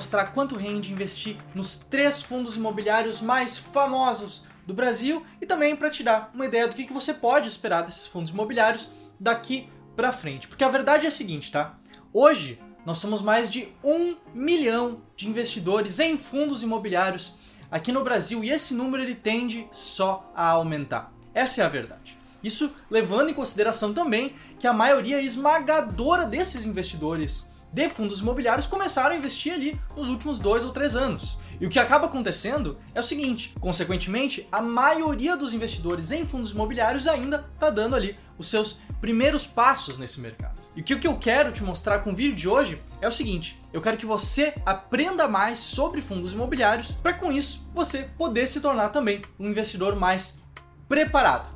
mostrar quanto rende investir nos três fundos imobiliários mais famosos do Brasil e também para te dar uma ideia do que, que você pode esperar desses fundos imobiliários daqui para frente. Porque a verdade é a seguinte, tá? Hoje nós somos mais de um milhão de investidores em fundos imobiliários aqui no Brasil e esse número ele tende só a aumentar. Essa é a verdade. Isso levando em consideração também que a maioria esmagadora desses investidores de fundos imobiliários começaram a investir ali nos últimos dois ou três anos. E o que acaba acontecendo é o seguinte: consequentemente, a maioria dos investidores em fundos imobiliários ainda está dando ali os seus primeiros passos nesse mercado. E o que eu quero te mostrar com o vídeo de hoje é o seguinte: eu quero que você aprenda mais sobre fundos imobiliários para com isso você poder se tornar também um investidor mais preparado.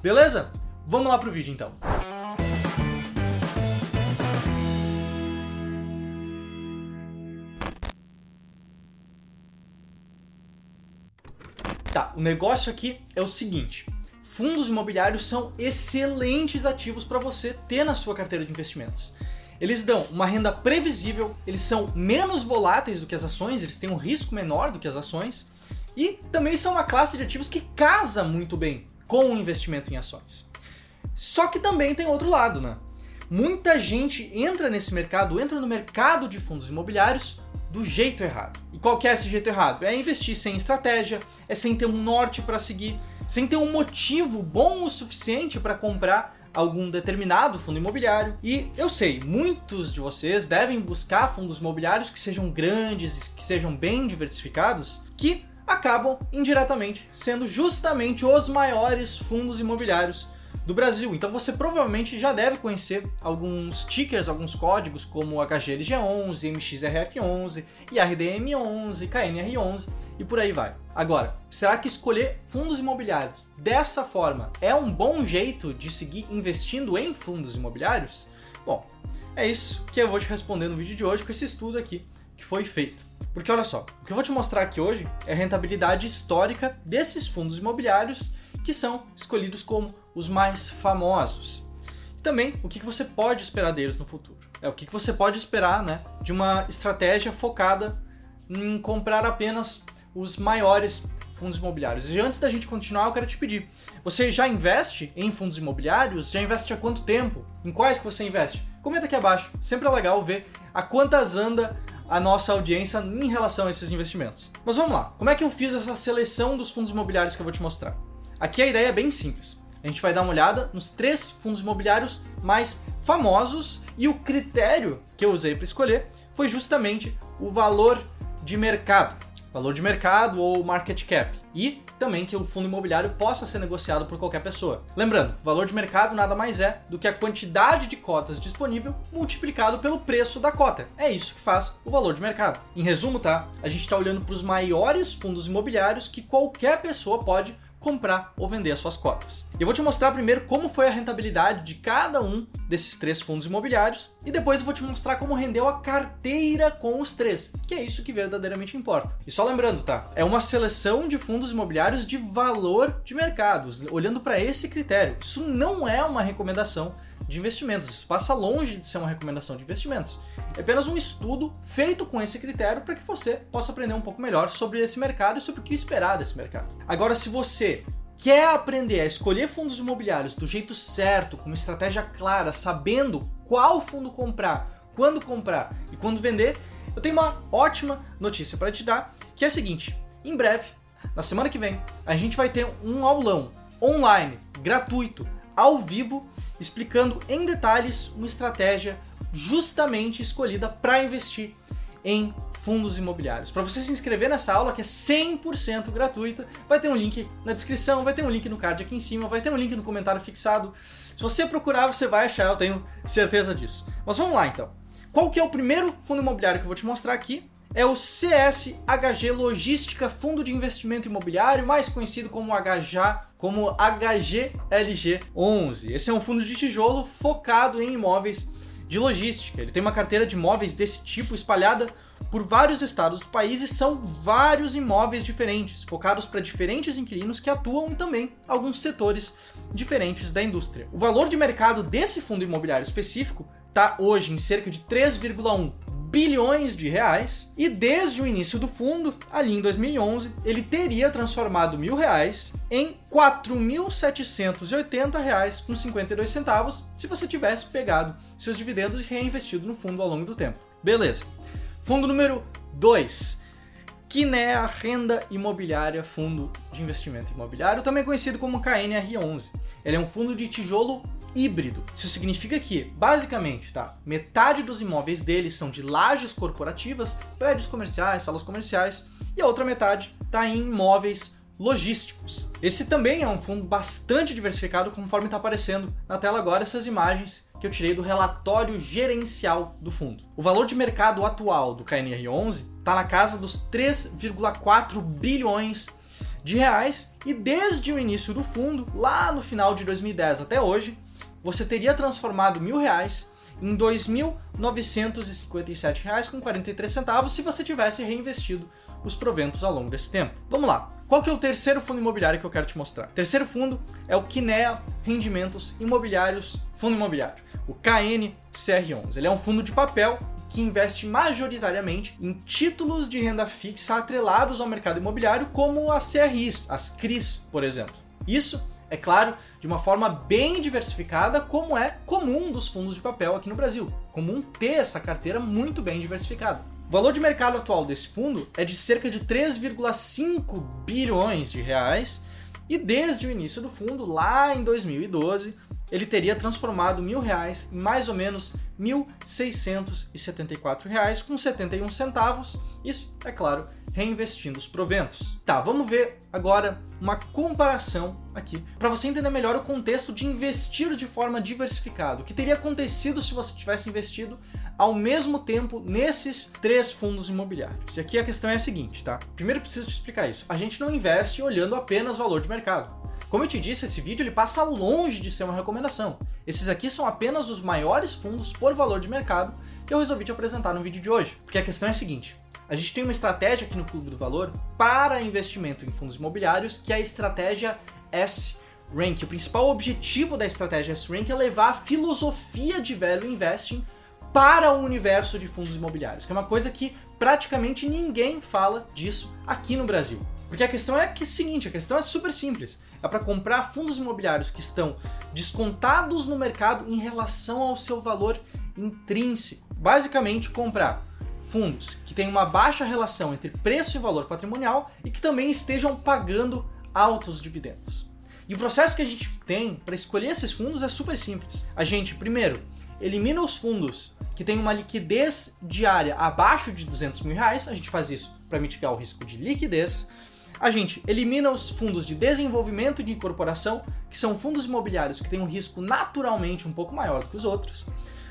Beleza? Vamos lá pro vídeo então. Tá, o negócio aqui é o seguinte: fundos imobiliários são excelentes ativos para você ter na sua carteira de investimentos. Eles dão uma renda previsível, eles são menos voláteis do que as ações, eles têm um risco menor do que as ações e também são uma classe de ativos que casa muito bem com o investimento em ações. Só que também tem outro lado, né? Muita gente entra nesse mercado, entra no mercado de fundos imobiliários do jeito errado. E qual que é esse jeito errado? É investir sem estratégia, é sem ter um norte para seguir, sem ter um motivo bom o suficiente para comprar algum determinado fundo imobiliário. E eu sei, muitos de vocês devem buscar fundos imobiliários que sejam grandes, que sejam bem diversificados, que acabam indiretamente sendo justamente os maiores fundos imobiliários do Brasil. Então você provavelmente já deve conhecer alguns tickers, alguns códigos como HGLG11, MXRF11, IRDM11, KNR11 e por aí vai. Agora, será que escolher fundos imobiliários dessa forma é um bom jeito de seguir investindo em fundos imobiliários? Bom, é isso que eu vou te responder no vídeo de hoje com esse estudo aqui que foi feito. Porque olha só, o que eu vou te mostrar aqui hoje é a rentabilidade histórica desses fundos imobiliários que são escolhidos como os mais famosos. E também o que você pode esperar deles no futuro. É o que você pode esperar né, de uma estratégia focada em comprar apenas os maiores fundos imobiliários. E antes da gente continuar, eu quero te pedir: você já investe em fundos imobiliários? Já investe há quanto tempo? Em quais que você investe? Comenta aqui abaixo. Sempre é legal ver a quantas anda a nossa audiência em relação a esses investimentos. Mas vamos lá. Como é que eu fiz essa seleção dos fundos imobiliários que eu vou te mostrar? Aqui a ideia é bem simples. A gente vai dar uma olhada nos três fundos imobiliários mais famosos e o critério que eu usei para escolher foi justamente o valor de mercado. Valor de mercado ou market cap. E também que o fundo imobiliário possa ser negociado por qualquer pessoa. Lembrando, valor de mercado nada mais é do que a quantidade de cotas disponível multiplicado pelo preço da cota. É isso que faz o valor de mercado. Em resumo, tá? A gente está olhando para os maiores fundos imobiliários que qualquer pessoa pode comprar ou vender as suas cotas. Eu vou te mostrar primeiro como foi a rentabilidade de cada um desses três fundos imobiliários e depois eu vou te mostrar como rendeu a carteira com os três, que é isso que verdadeiramente importa. E só lembrando, tá? É uma seleção de fundos imobiliários de valor de mercados, olhando para esse critério. Isso não é uma recomendação de investimentos. Isso passa longe de ser uma recomendação de investimentos. É apenas um estudo feito com esse critério para que você possa aprender um pouco melhor sobre esse mercado e sobre o que esperar desse mercado. Agora, se você quer aprender a escolher fundos imobiliários do jeito certo, com uma estratégia clara, sabendo qual fundo comprar, quando comprar e quando vender, eu tenho uma ótima notícia para te dar, que é a seguinte: em breve, na semana que vem, a gente vai ter um aulão online, gratuito, ao vivo, explicando em detalhes uma estratégia justamente escolhida para investir em fundos imobiliários. Para você se inscrever nessa aula, que é 100% gratuita, vai ter um link na descrição, vai ter um link no card aqui em cima, vai ter um link no comentário fixado. Se você procurar, você vai achar, eu tenho certeza disso. Mas vamos lá então. Qual que é o primeiro fundo imobiliário que eu vou te mostrar aqui? É o CSHG Logística Fundo de Investimento Imobiliário, mais conhecido como HJ, como HGLG11. Esse é um fundo de tijolo focado em imóveis de logística. Ele tem uma carteira de imóveis desse tipo espalhada por vários estados do país e são vários imóveis diferentes, focados para diferentes inquilinos que atuam em também alguns setores diferentes da indústria. O valor de mercado desse fundo imobiliário específico está hoje em cerca de 3,1 bilhões de reais e desde o início do fundo, ali em 2011, ele teria transformado mil reais em 4.780 reais com 52 centavos se você tivesse pegado seus dividendos e reinvestido no fundo ao longo do tempo. Beleza. Fundo número 2. Kinea Renda Imobiliária Fundo de Investimento Imobiliário, também conhecido como KNR11. Ele é um fundo de tijolo híbrido. Isso significa que, basicamente, tá, metade dos imóveis dele são de lajes corporativas, prédios comerciais, salas comerciais, e a outra metade está em imóveis logísticos. Esse também é um fundo bastante diversificado, conforme está aparecendo na tela agora essas imagens que eu tirei do relatório gerencial do fundo. O valor de mercado atual do KNR11 está na casa dos 3,4 bilhões de reais e desde o início do fundo, lá no final de 2010 até hoje, você teria transformado mil reais em R$ 2.957,43 se você tivesse reinvestido os proventos ao longo desse tempo. Vamos lá. Qual que é o terceiro fundo imobiliário que eu quero te mostrar? O terceiro fundo é o Kinea Rendimentos Imobiliários Fundo Imobiliário, o KNCR11. Ele é um fundo de papel que investe majoritariamente em títulos de renda fixa atrelados ao mercado imobiliário, como as CRIs, as CRIs, por exemplo. Isso é claro, de uma forma bem diversificada, como é comum dos fundos de papel aqui no Brasil. Comum ter essa carteira muito bem diversificada. O valor de mercado atual desse fundo é de cerca de 3,5 bilhões de reais e desde o início do fundo, lá em 2012, ele teria transformado mil reais em mais ou menos R$ 1.674,71 com 71 centavos. Isso, é claro, reinvestindo os proventos. Tá, vamos ver agora uma comparação aqui para você entender melhor o contexto de investir de forma diversificada. O que teria acontecido se você tivesse investido ao mesmo tempo nesses três fundos imobiliários. E aqui a questão é a seguinte, tá? Primeiro preciso te explicar isso. A gente não investe olhando apenas valor de mercado. Como eu te disse, esse vídeo ele passa longe de ser uma recomendação. Esses aqui são apenas os maiores fundos por valor de mercado que eu resolvi te apresentar no vídeo de hoje. Porque a questão é a seguinte: a gente tem uma estratégia aqui no Clube do Valor para investimento em fundos imobiliários, que é a estratégia S-Rank. O principal objetivo da estratégia S-Rank é levar a filosofia de Value Investing para o universo de fundos imobiliários, que é uma coisa que praticamente ninguém fala disso aqui no Brasil. Porque a questão é que é seguinte, a questão é super simples. É para comprar fundos imobiliários que estão descontados no mercado em relação ao seu valor intrínseco. Basicamente, comprar fundos que tenham uma baixa relação entre preço e valor patrimonial e que também estejam pagando altos dividendos. E o processo que a gente tem para escolher esses fundos é super simples. A gente, primeiro, elimina os fundos que têm uma liquidez diária abaixo de 200 mil reais, a gente faz isso para mitigar o risco de liquidez. A gente elimina os fundos de desenvolvimento de incorporação, que são fundos imobiliários que têm um risco naturalmente um pouco maior do que os outros.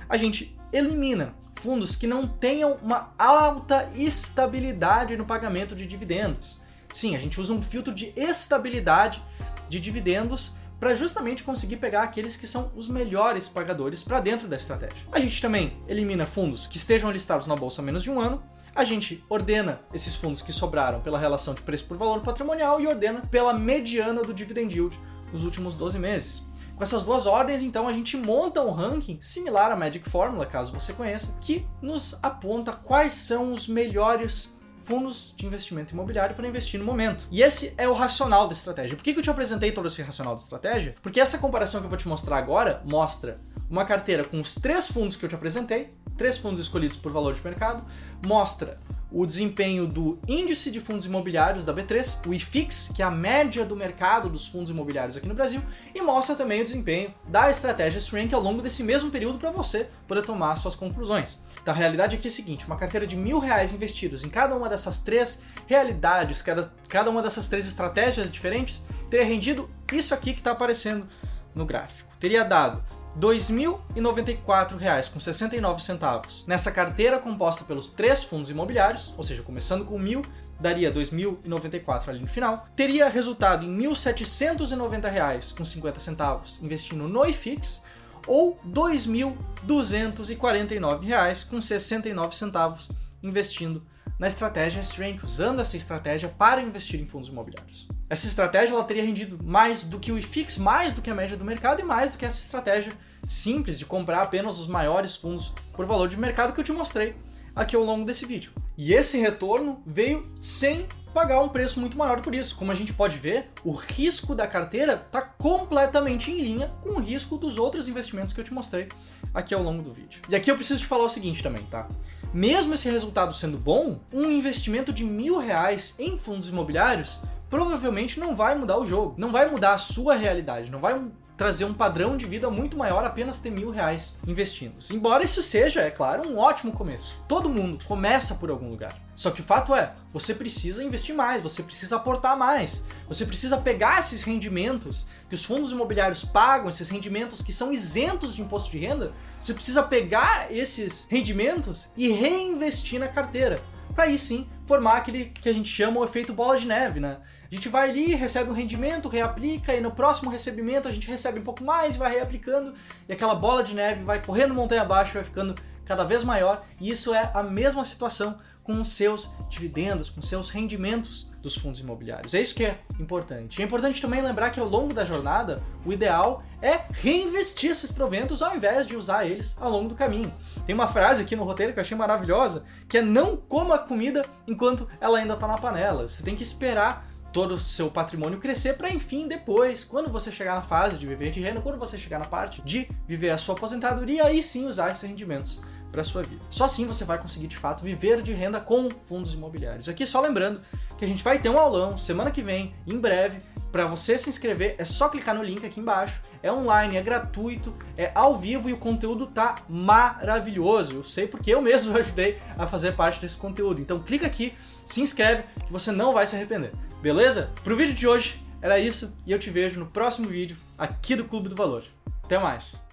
A gente elimina fundos que não tenham uma alta estabilidade no pagamento de dividendos. Sim, a gente usa um filtro de estabilidade de dividendos para justamente conseguir pegar aqueles que são os melhores pagadores para dentro da estratégia. A gente também elimina fundos que estejam listados na bolsa há menos de um ano. A gente ordena esses fundos que sobraram pela relação de preço por valor patrimonial e ordena pela mediana do dividend yield nos últimos 12 meses. Com essas duas ordens, então, a gente monta um ranking similar à Magic Formula, caso você conheça, que nos aponta quais são os melhores fundos de investimento imobiliário para investir no momento. E esse é o racional da estratégia. Por que, eu te apresentei todo esse racional da estratégia? Porque essa comparação que eu vou te mostrar agora mostra uma carteira com os três fundos que eu te apresentei, três fundos escolhidos por valor de mercado, mostra o desempenho do índice de fundos imobiliários da B3, o IFIX, que é a média do mercado dos fundos imobiliários aqui no Brasil, e mostra também o desempenho da estratégia Srank ao longo desse mesmo período para você poder tomar suas conclusões. Então a realidade aqui é a seguinte: uma carteira de mil reais investidos em cada uma dessas três realidades, cada, cada uma dessas três estratégias diferentes, teria rendido isso aqui que está aparecendo no gráfico. Teria dado R$ 2.094,69 nessa carteira composta pelos três fundos imobiliários, ou seja, começando com mil, daria 2.094 ali no final, teria resultado em R$ 1.790,50 investindo no IFIX ou R$ 2.249,69 investindo na estratégia Strength, usando essa estratégia para investir em fundos imobiliários. Essa estratégia ela teria rendido mais do que o IFIX, mais do que a média do mercado e mais do que essa estratégia simples de comprar apenas os maiores fundos por valor de mercado que eu te mostrei aqui ao longo desse vídeo. E esse retorno veio sem pagar um preço muito maior por isso. Como a gente pode ver, o risco da carteira está completamente em linha com o risco dos outros investimentos que eu te mostrei aqui ao longo do vídeo. E aqui eu preciso te falar o seguinte também, tá? Mesmo esse resultado sendo bom, um investimento de mil reais em fundos imobiliários provavelmente não vai mudar o jogo, não vai mudar a sua realidade, não vai trazer um padrão de vida muito maior apenas ter mil reais investindo. Embora isso seja, é claro, um ótimo começo. Todo mundo começa por algum lugar. Só que o fato é, você precisa investir mais, você precisa aportar mais, você precisa pegar esses rendimentos que os fundos imobiliários pagam, esses rendimentos que são isentos de imposto de renda, você precisa pegar esses rendimentos e reinvestir na carteira. Para aí sim formar aquele que a gente chama o efeito bola de neve, né? A gente vai ali, recebe um rendimento, reaplica, e no próximo recebimento a gente recebe um pouco mais e vai reaplicando, e aquela bola de neve vai correndo montanha abaixo, vai ficando cada vez maior, e isso é a mesma situação com os seus dividendos, com seus rendimentos dos fundos imobiliários. É isso que é importante. É importante também lembrar que ao longo da jornada, o ideal é reinvestir esses proventos ao invés de usar eles ao longo do caminho. Tem uma frase aqui no roteiro que eu achei maravilhosa, que é não coma a comida enquanto ela ainda está na panela. Você tem que esperar todo o seu patrimônio crescer para enfim depois, quando você chegar na fase de viver de renda, quando você chegar na parte de viver a sua aposentadoria, aí sim usar esses rendimentos para sua vida. Só assim você vai conseguir de fato viver de renda com fundos imobiliários. Aqui só lembrando que a gente vai ter um aulão semana que vem, em breve. Para você se inscrever, é só clicar no link aqui embaixo. É online, é gratuito, é ao vivo e o conteúdo tá maravilhoso. Eu sei porque eu mesmo ajudei a fazer parte desse conteúdo. Então clica aqui, se inscreve que você não vai se arrepender. Beleza? Pro vídeo de hoje era isso e eu te vejo no próximo vídeo aqui do Clube do Valor. Até mais.